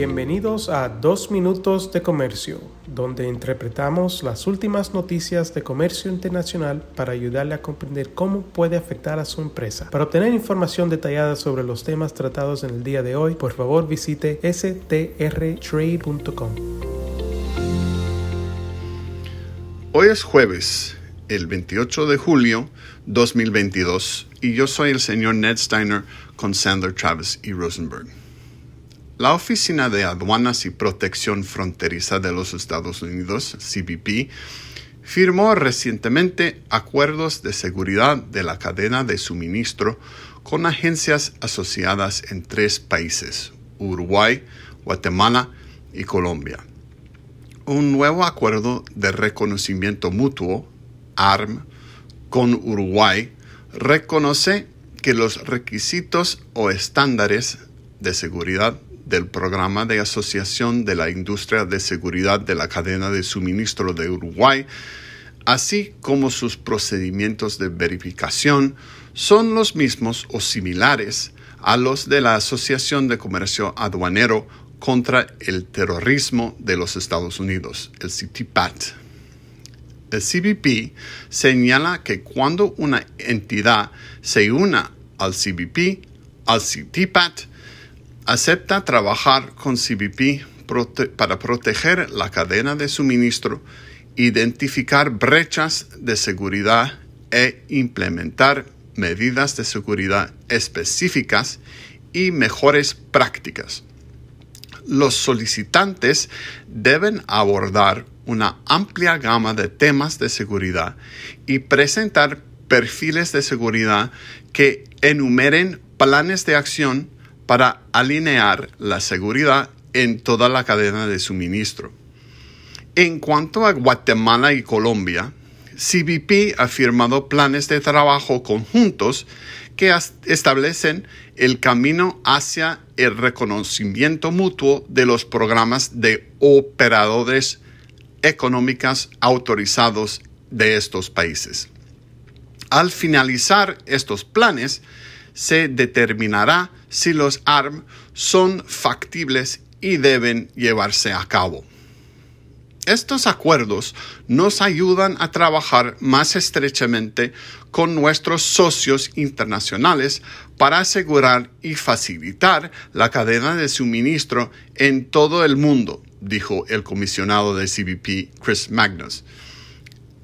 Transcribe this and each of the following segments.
Bienvenidos a Dos Minutos de Comercio, donde interpretamos las últimas noticias de comercio internacional para ayudarle a comprender cómo puede afectar a su empresa. Para obtener información detallada sobre los temas tratados en el día de hoy, por favor visite strtrade.com. Hoy es jueves, el 28 de julio 2022, y yo soy el señor Ned Steiner con Sandler Travis y Rosenberg. La Oficina de Aduanas y Protección Fronteriza de los Estados Unidos, CBP, firmó recientemente acuerdos de seguridad de la cadena de suministro con agencias asociadas en tres países, Uruguay, Guatemala y Colombia. Un nuevo acuerdo de reconocimiento mutuo, ARM, con Uruguay reconoce que los requisitos o estándares de seguridad del Programa de Asociación de la Industria de Seguridad de la Cadena de Suministro de Uruguay, así como sus procedimientos de verificación, son los mismos o similares a los de la Asociación de Comercio Aduanero contra el Terrorismo de los Estados Unidos, el CITIPAT. El CBP señala que cuando una entidad se una al CBP, al CITIPAT, acepta trabajar con CBP para proteger la cadena de suministro, identificar brechas de seguridad e implementar medidas de seguridad específicas y mejores prácticas. Los solicitantes deben abordar una amplia gama de temas de seguridad y presentar perfiles de seguridad que enumeren planes de acción para alinear la seguridad en toda la cadena de suministro. En cuanto a Guatemala y Colombia, CBP ha firmado planes de trabajo conjuntos que establecen el camino hacia el reconocimiento mutuo de los programas de operadores económicas autorizados de estos países. Al finalizar estos planes, se determinará si los ARM son factibles y deben llevarse a cabo. Estos acuerdos nos ayudan a trabajar más estrechamente con nuestros socios internacionales para asegurar y facilitar la cadena de suministro en todo el mundo, dijo el comisionado de CBP Chris Magnus.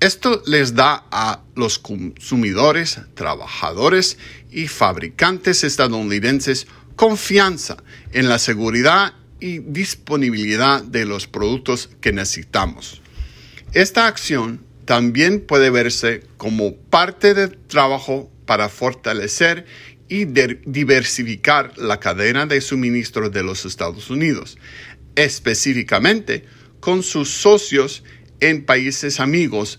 Esto les da a los consumidores, trabajadores y fabricantes estadounidenses confianza en la seguridad y disponibilidad de los productos que necesitamos. Esta acción también puede verse como parte del trabajo para fortalecer y diversificar la cadena de suministro de los Estados Unidos, específicamente con sus socios en países amigos